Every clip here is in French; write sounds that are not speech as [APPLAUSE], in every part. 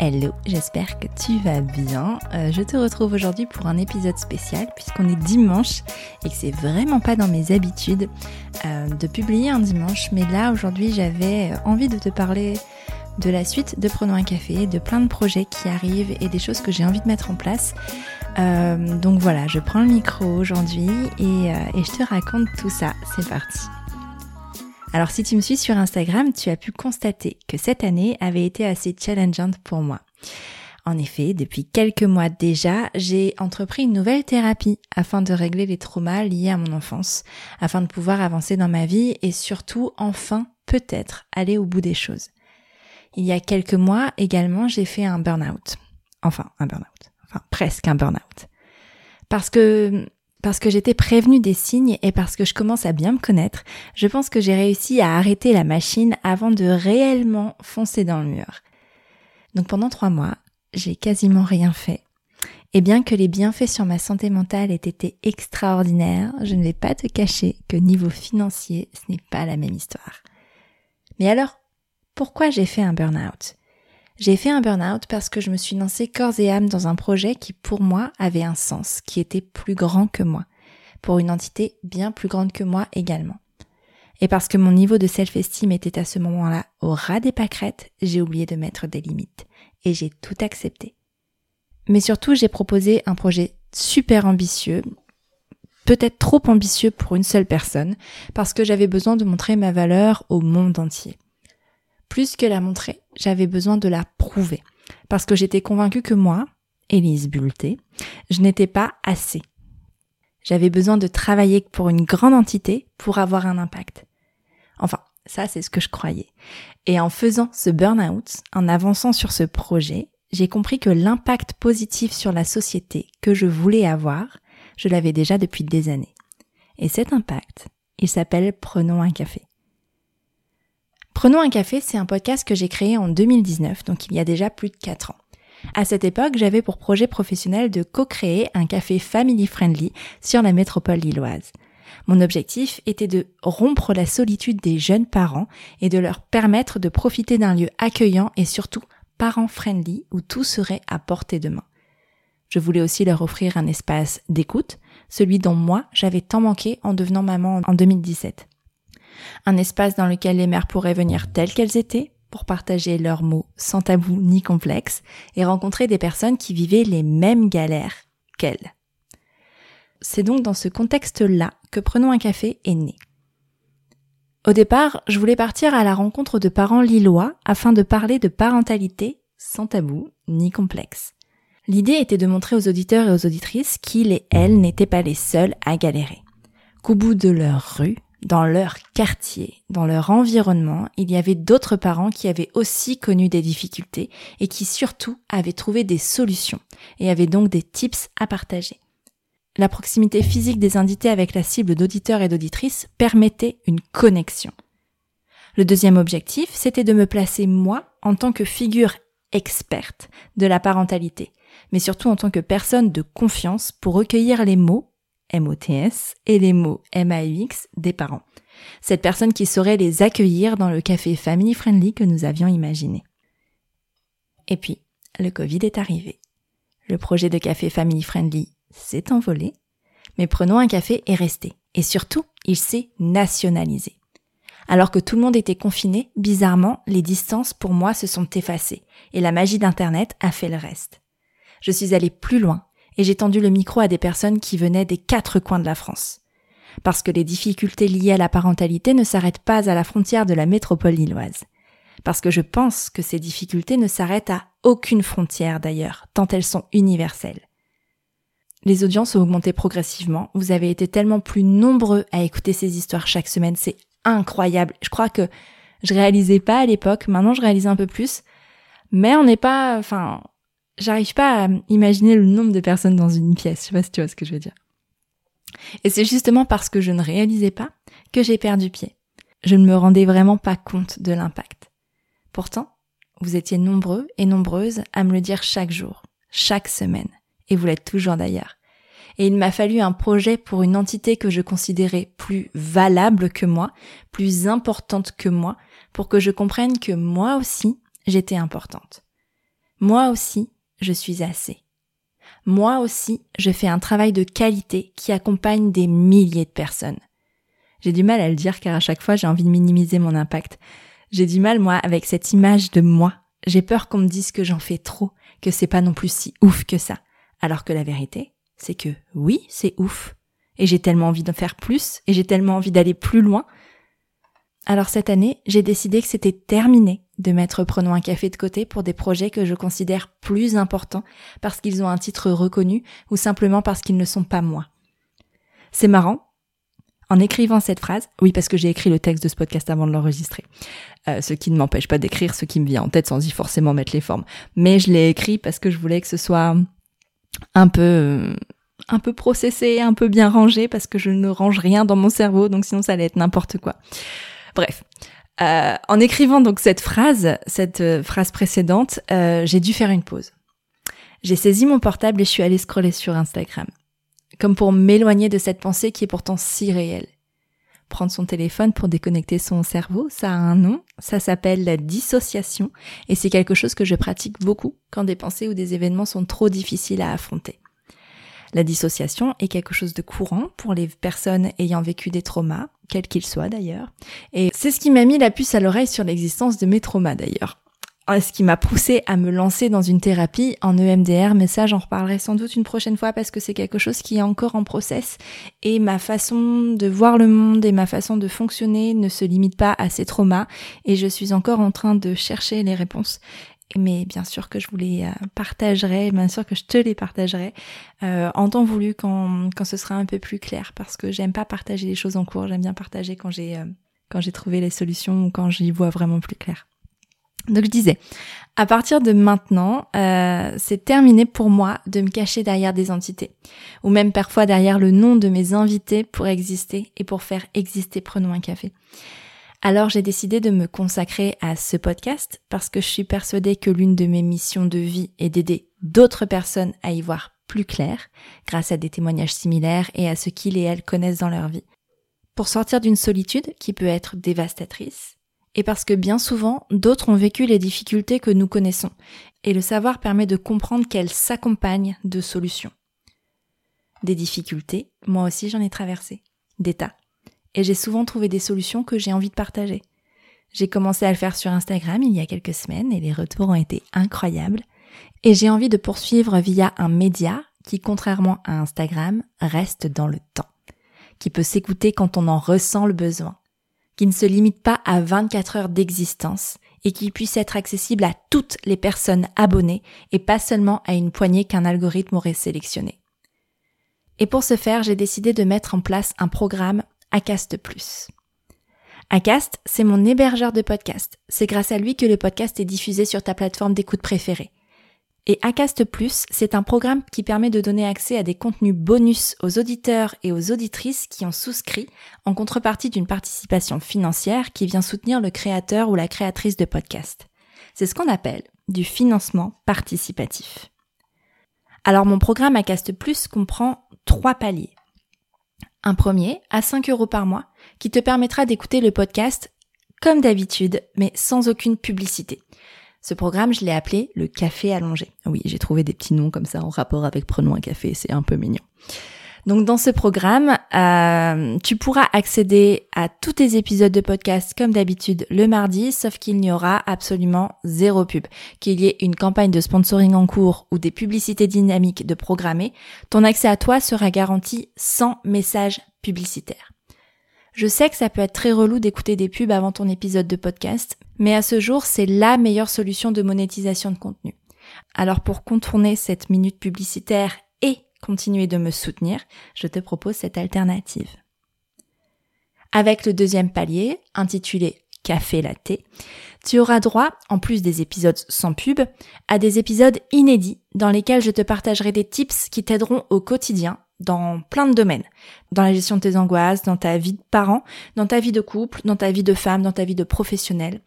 Hello, j'espère que tu vas bien. Euh, je te retrouve aujourd'hui pour un épisode spécial puisqu'on est dimanche et que c'est vraiment pas dans mes habitudes euh, de publier un dimanche. Mais là, aujourd'hui, j'avais envie de te parler de la suite de Prenons un café, de plein de projets qui arrivent et des choses que j'ai envie de mettre en place. Euh, donc voilà, je prends le micro aujourd'hui et, et je te raconte tout ça. C'est parti. Alors si tu me suis sur Instagram, tu as pu constater que cette année avait été assez challengeante pour moi. En effet, depuis quelques mois déjà, j'ai entrepris une nouvelle thérapie afin de régler les traumas liés à mon enfance, afin de pouvoir avancer dans ma vie et surtout enfin peut-être aller au bout des choses. Il y a quelques mois également, j'ai fait un burn-out. Enfin, un burn-out. Enfin, presque un burn-out. Parce que parce que j'étais prévenue des signes et parce que je commence à bien me connaître, je pense que j'ai réussi à arrêter la machine avant de réellement foncer dans le mur. Donc pendant trois mois, j'ai quasiment rien fait. Et bien que les bienfaits sur ma santé mentale aient été extraordinaires, je ne vais pas te cacher que niveau financier, ce n'est pas la même histoire. Mais alors, pourquoi j'ai fait un burn-out? J'ai fait un burn-out parce que je me suis lancée corps et âme dans un projet qui pour moi avait un sens, qui était plus grand que moi, pour une entité bien plus grande que moi également. Et parce que mon niveau de self-esteem était à ce moment-là au ras des pâquerettes, j'ai oublié de mettre des limites. Et j'ai tout accepté. Mais surtout, j'ai proposé un projet super ambitieux, peut-être trop ambitieux pour une seule personne, parce que j'avais besoin de montrer ma valeur au monde entier. Plus que la montrer, j'avais besoin de la prouver. Parce que j'étais convaincue que moi, Élise Bulté, je n'étais pas assez. J'avais besoin de travailler pour une grande entité pour avoir un impact. Enfin, ça c'est ce que je croyais. Et en faisant ce burn-out, en avançant sur ce projet, j'ai compris que l'impact positif sur la société que je voulais avoir, je l'avais déjà depuis des années. Et cet impact, il s'appelle Prenons un café. Prenons un café, c'est un podcast que j'ai créé en 2019, donc il y a déjà plus de 4 ans. À cette époque, j'avais pour projet professionnel de co-créer un café family friendly sur la métropole lilloise. Mon objectif était de rompre la solitude des jeunes parents et de leur permettre de profiter d'un lieu accueillant et surtout parent friendly où tout serait à portée de main. Je voulais aussi leur offrir un espace d'écoute, celui dont moi j'avais tant manqué en devenant maman en 2017 un espace dans lequel les mères pourraient venir telles qu'elles étaient pour partager leurs mots sans tabou ni complexe et rencontrer des personnes qui vivaient les mêmes galères qu'elles. C'est donc dans ce contexte-là que Prenons un café est né. Au départ, je voulais partir à la rencontre de parents lillois afin de parler de parentalité sans tabou ni complexe. L'idée était de montrer aux auditeurs et aux auditrices qu'ils et elles n'étaient pas les seuls à galérer. Qu'au bout de leur rue, dans leur quartier, dans leur environnement, il y avait d'autres parents qui avaient aussi connu des difficultés et qui surtout avaient trouvé des solutions et avaient donc des tips à partager. La proximité physique des invités avec la cible d'auditeurs et d'auditrices permettait une connexion. Le deuxième objectif, c'était de me placer moi en tant que figure experte de la parentalité, mais surtout en tant que personne de confiance pour recueillir les mots MOTS et les mots MAUX des parents. Cette personne qui saurait les accueillir dans le café family friendly que nous avions imaginé. Et puis, le Covid est arrivé. Le projet de café family friendly s'est envolé, mais prenons un café est resté. Et surtout, il s'est nationalisé. Alors que tout le monde était confiné, bizarrement, les distances pour moi se sont effacées, et la magie d'Internet a fait le reste. Je suis allée plus loin et j'ai tendu le micro à des personnes qui venaient des quatre coins de la France. Parce que les difficultés liées à la parentalité ne s'arrêtent pas à la frontière de la métropole lilloise. Parce que je pense que ces difficultés ne s'arrêtent à aucune frontière d'ailleurs, tant elles sont universelles. Les audiences ont augmenté progressivement, vous avez été tellement plus nombreux à écouter ces histoires chaque semaine, c'est incroyable. Je crois que je réalisais pas à l'époque, maintenant je réalise un peu plus, mais on n'est pas, enfin, j'arrive pas à imaginer le nombre de personnes dans une pièce. Je sais pas si tu vois ce que je veux dire. Et c'est justement parce que je ne réalisais pas que j'ai perdu pied. Je ne me rendais vraiment pas compte de l'impact. Pourtant, vous étiez nombreux et nombreuses à me le dire chaque jour, chaque semaine, et vous l'êtes toujours d'ailleurs. Et il m'a fallu un projet pour une entité que je considérais plus valable que moi, plus importante que moi, pour que je comprenne que moi aussi, j'étais importante. Moi aussi, je suis assez. Moi aussi, je fais un travail de qualité qui accompagne des milliers de personnes. J'ai du mal à le dire car à chaque fois j'ai envie de minimiser mon impact. J'ai du mal, moi, avec cette image de moi. J'ai peur qu'on me dise que j'en fais trop, que c'est pas non plus si ouf que ça. Alors que la vérité, c'est que oui, c'est ouf. Et j'ai tellement envie d'en faire plus, et j'ai tellement envie d'aller plus loin. Alors cette année, j'ai décidé que c'était terminé de mettre Prenons un café de côté pour des projets que je considère plus importants parce qu'ils ont un titre reconnu ou simplement parce qu'ils ne sont pas moi. C'est marrant. En écrivant cette phrase, oui parce que j'ai écrit le texte de ce podcast avant de l'enregistrer, euh, ce qui ne m'empêche pas d'écrire ce qui me vient en tête sans y forcément mettre les formes, mais je l'ai écrit parce que je voulais que ce soit un peu euh, un peu processé, un peu bien rangé parce que je ne range rien dans mon cerveau donc sinon ça allait être n'importe quoi. Bref, euh, en écrivant donc cette phrase, cette euh, phrase précédente, euh, j'ai dû faire une pause. J'ai saisi mon portable et je suis allée scroller sur Instagram, comme pour m'éloigner de cette pensée qui est pourtant si réelle. Prendre son téléphone pour déconnecter son cerveau, ça a un nom, ça s'appelle la dissociation, et c'est quelque chose que je pratique beaucoup quand des pensées ou des événements sont trop difficiles à affronter. La dissociation est quelque chose de courant pour les personnes ayant vécu des traumas, quels qu'ils soient d'ailleurs. Et c'est ce qui m'a mis la puce à l'oreille sur l'existence de mes traumas d'ailleurs. Ce qui m'a poussé à me lancer dans une thérapie en EMDR, mais ça j'en reparlerai sans doute une prochaine fois parce que c'est quelque chose qui est encore en process et ma façon de voir le monde et ma façon de fonctionner ne se limite pas à ces traumas et je suis encore en train de chercher les réponses mais bien sûr que je vous les euh, partagerai, bien sûr que je te les partagerai euh, en temps voulu quand, quand ce sera un peu plus clair, parce que j'aime pas partager les choses en cours, j'aime bien partager quand j'ai euh, quand j'ai trouvé les solutions ou quand j'y vois vraiment plus clair. Donc je disais, à partir de maintenant, c'est terminé pour moi de me cacher derrière des entités, ou même parfois derrière le nom de mes invités pour exister et pour faire exister Prenons un café. Alors j'ai décidé de me consacrer à ce podcast parce que je suis persuadée que l'une de mes missions de vie est d'aider d'autres personnes à y voir plus clair grâce à des témoignages similaires et à ce qu'ils et elles connaissent dans leur vie. Pour sortir d'une solitude qui peut être dévastatrice et parce que bien souvent d'autres ont vécu les difficultés que nous connaissons et le savoir permet de comprendre qu'elles s'accompagnent de solutions. Des difficultés, moi aussi j'en ai traversé. Des tas et j'ai souvent trouvé des solutions que j'ai envie de partager. J'ai commencé à le faire sur Instagram il y a quelques semaines et les retours ont été incroyables. Et j'ai envie de poursuivre via un média qui, contrairement à Instagram, reste dans le temps, qui peut s'écouter quand on en ressent le besoin, qui ne se limite pas à 24 heures d'existence et qui puisse être accessible à toutes les personnes abonnées et pas seulement à une poignée qu'un algorithme aurait sélectionné. Et pour ce faire, j'ai décidé de mettre en place un programme Acast Plus. Acast, c'est mon hébergeur de podcast. C'est grâce à lui que le podcast est diffusé sur ta plateforme d'écoute préférée. Et Acast Plus, c'est un programme qui permet de donner accès à des contenus bonus aux auditeurs et aux auditrices qui ont souscrit en contrepartie d'une participation financière qui vient soutenir le créateur ou la créatrice de podcast. C'est ce qu'on appelle du financement participatif. Alors mon programme Acast Plus comprend trois paliers. Un premier à 5 euros par mois qui te permettra d'écouter le podcast comme d'habitude mais sans aucune publicité. Ce programme, je l'ai appelé le café allongé. Oui, j'ai trouvé des petits noms comme ça en rapport avec Prenons un café, c'est un peu mignon. Donc dans ce programme, euh, tu pourras accéder à tous tes épisodes de podcast comme d'habitude le mardi, sauf qu'il n'y aura absolument zéro pub. Qu'il y ait une campagne de sponsoring en cours ou des publicités dynamiques de programmer, ton accès à toi sera garanti sans message publicitaire. Je sais que ça peut être très relou d'écouter des pubs avant ton épisode de podcast, mais à ce jour, c'est la meilleure solution de monétisation de contenu. Alors pour contourner cette minute publicitaire continuer de me soutenir, je te propose cette alternative. Avec le deuxième palier, intitulé café latte, tu auras droit, en plus des épisodes sans pub, à des épisodes inédits dans lesquels je te partagerai des tips qui t'aideront au quotidien dans plein de domaines. Dans la gestion de tes angoisses, dans ta vie de parent, dans ta vie de couple, dans ta vie de femme, dans ta vie de professionnel.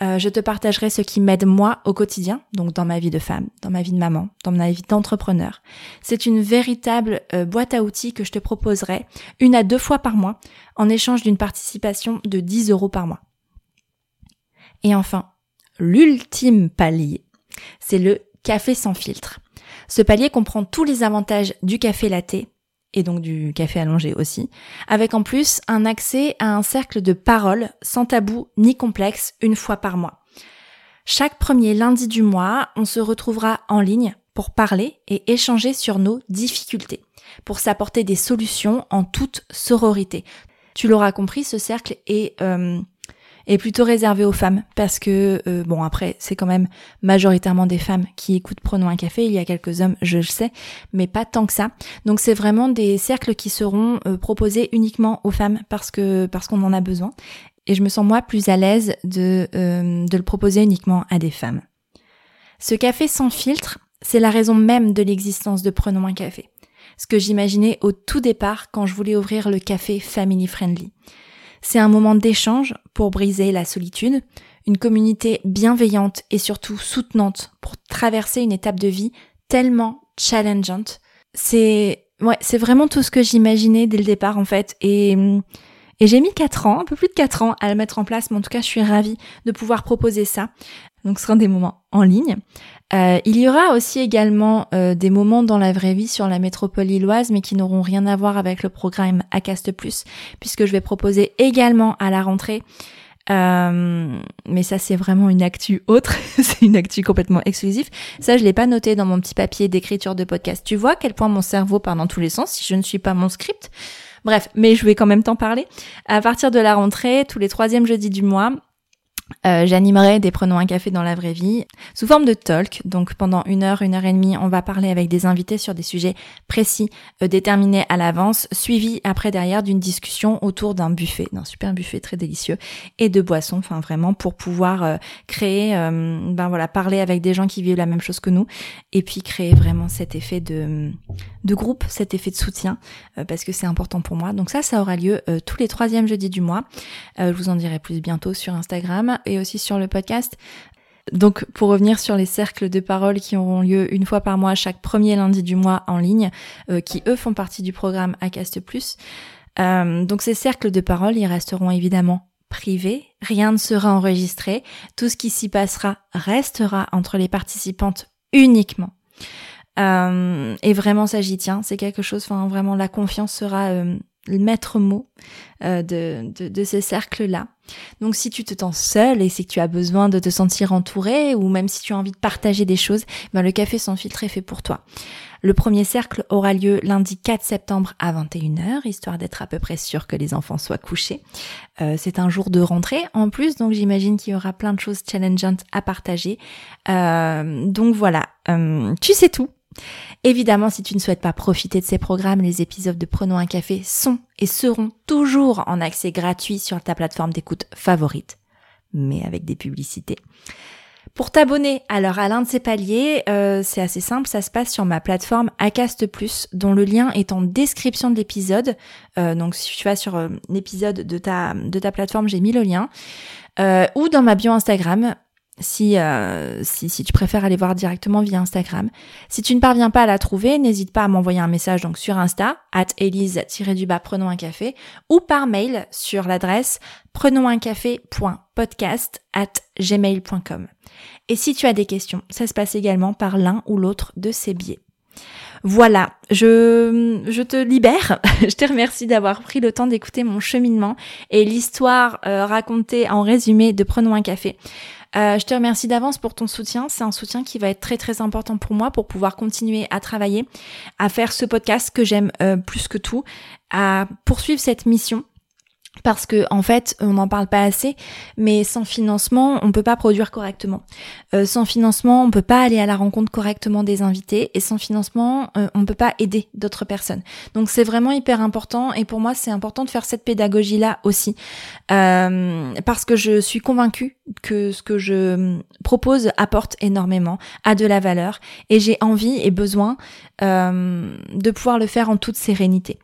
Euh, je te partagerai ce qui m'aide moi au quotidien, donc dans ma vie de femme, dans ma vie de maman, dans ma vie d'entrepreneur. C'est une véritable euh, boîte à outils que je te proposerai une à deux fois par mois en échange d'une participation de 10 euros par mois. Et enfin, l'ultime palier, c'est le café sans filtre. Ce palier comprend tous les avantages du café latte et donc du café allongé aussi, avec en plus un accès à un cercle de paroles sans tabou ni complexe une fois par mois. Chaque premier lundi du mois, on se retrouvera en ligne pour parler et échanger sur nos difficultés, pour s'apporter des solutions en toute sororité. Tu l'auras compris, ce cercle est euh, est plutôt réservé aux femmes parce que euh, bon après c'est quand même majoritairement des femmes qui écoutent Prenons un café, il y a quelques hommes, je le sais, mais pas tant que ça. Donc c'est vraiment des cercles qui seront euh, proposés uniquement aux femmes parce que parce qu'on en a besoin et je me sens moi plus à l'aise de euh, de le proposer uniquement à des femmes. Ce café sans filtre, c'est la raison même de l'existence de Prenons un café. Ce que j'imaginais au tout départ quand je voulais ouvrir le café family friendly. C'est un moment d'échange pour briser la solitude, une communauté bienveillante et surtout soutenante pour traverser une étape de vie tellement challengeante. C'est ouais, c'est vraiment tout ce que j'imaginais dès le départ en fait et et j'ai mis 4 ans, un peu plus de 4 ans à le mettre en place, mais en tout cas, je suis ravie de pouvoir proposer ça. Donc, ce sera des moments en ligne. Euh, il y aura aussi également euh, des moments dans la vraie vie sur la métropole illoise, mais qui n'auront rien à voir avec le programme Acast Plus, puisque je vais proposer également à la rentrée euh, mais ça c'est vraiment une actu autre, [LAUGHS] c'est une actu complètement exclusive. Ça je l'ai pas noté dans mon petit papier d'écriture de podcast. Tu vois à quel point mon cerveau part dans tous les sens si je ne suis pas mon script? Bref, mais je vais quand même t'en parler. À partir de la rentrée, tous les troisièmes jeudis du mois, euh, j'animerai des Prenons un café dans la vraie vie sous forme de talk. Donc pendant une heure, une heure et demie, on va parler avec des invités sur des sujets précis, euh, déterminés à l'avance, suivis après derrière d'une discussion autour d'un buffet, d'un super buffet très délicieux et de boissons. Enfin vraiment pour pouvoir euh, créer, ben voilà, parler avec des gens qui vivent la même chose que nous et puis créer vraiment cet effet de de groupe, cet effet de soutien parce que c'est important pour moi. Donc ça, ça aura lieu tous les troisièmes jeudis du mois. je vous en dirai plus bientôt sur Instagram et aussi sur le podcast. Donc pour revenir sur les cercles de parole qui auront lieu une fois par mois chaque premier lundi du mois en ligne, euh, qui eux font partie du programme Acast. Euh, donc ces cercles de parole, ils resteront évidemment privés, rien ne sera enregistré, tout ce qui s'y passera restera entre les participantes uniquement. Euh, et vraiment ça j'y tiens, c'est quelque chose, enfin vraiment la confiance sera le maître mot de, de, de ces cercles-là. Donc si tu te sens seul et si tu as besoin de te sentir entouré ou même si tu as envie de partager des choses, ben le café sans filtre est fait pour toi. Le premier cercle aura lieu lundi 4 septembre à 21h, histoire d'être à peu près sûr que les enfants soient couchés. Euh, c'est un jour de rentrée en plus, donc j'imagine qu'il y aura plein de choses challengeantes à partager. Euh, donc voilà, euh, tu sais tout. Évidemment, si tu ne souhaites pas profiter de ces programmes, les épisodes de Prenons un café sont et seront toujours en accès gratuit sur ta plateforme d'écoute favorite, mais avec des publicités. Pour t'abonner alors à l'un de ces paliers, euh, c'est assez simple, ça se passe sur ma plateforme Acast Plus, dont le lien est en description de l'épisode. Euh, donc si tu vas sur euh, l'épisode de ta de ta plateforme, j'ai mis le lien. ou dans ma bio Instagram, si, euh, si, si, tu préfères aller voir directement via Instagram. Si tu ne parviens pas à la trouver, n'hésite pas à m'envoyer un message donc sur Insta, at elise-du-bas prenons un café, ou par mail sur l'adresse prenons un café.podcast at gmail.com. Et si tu as des questions, ça se passe également par l'un ou l'autre de ces biais. Voilà, je, je te libère. [LAUGHS] je te remercie d'avoir pris le temps d'écouter mon cheminement et l'histoire euh, racontée en résumé de Prenons un café. Euh, je te remercie d'avance pour ton soutien. C'est un soutien qui va être très très important pour moi pour pouvoir continuer à travailler, à faire ce podcast que j'aime euh, plus que tout, à poursuivre cette mission parce que en fait on n'en parle pas assez mais sans financement on peut pas produire correctement. Euh, sans financement on peut pas aller à la rencontre correctement des invités et sans financement euh, on peut pas aider d'autres personnes. Donc c'est vraiment hyper important et pour moi c'est important de faire cette pédagogie là aussi. Euh, parce que je suis convaincue que ce que je propose apporte énormément a de la valeur et j'ai envie et besoin de pouvoir le faire en toute sérénité.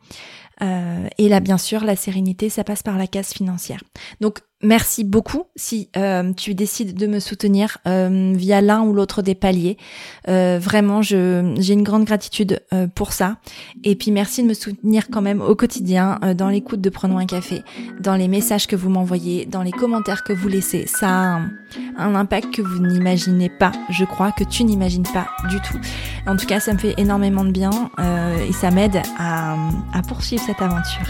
euh, et là, bien sûr, la sérénité, ça passe par la case financière. Donc, Merci beaucoup si euh, tu décides de me soutenir euh, via l'un ou l'autre des paliers. Euh, vraiment, je, j'ai une grande gratitude pour ça. Et puis merci de me soutenir quand même au quotidien dans l'écoute de Prenons un café, dans les messages que vous m'envoyez, dans les commentaires que vous laissez. Ça a un, impact que vous n'imaginez pas, je crois, que tu n'imagines pas du tout. En tout cas, ça me fait énormément de bien et ça m'aide à, à poursuivre cette aventure.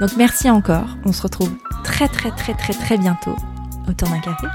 Donc merci encore. On se retrouve très très très très très bientôt autour d'un café.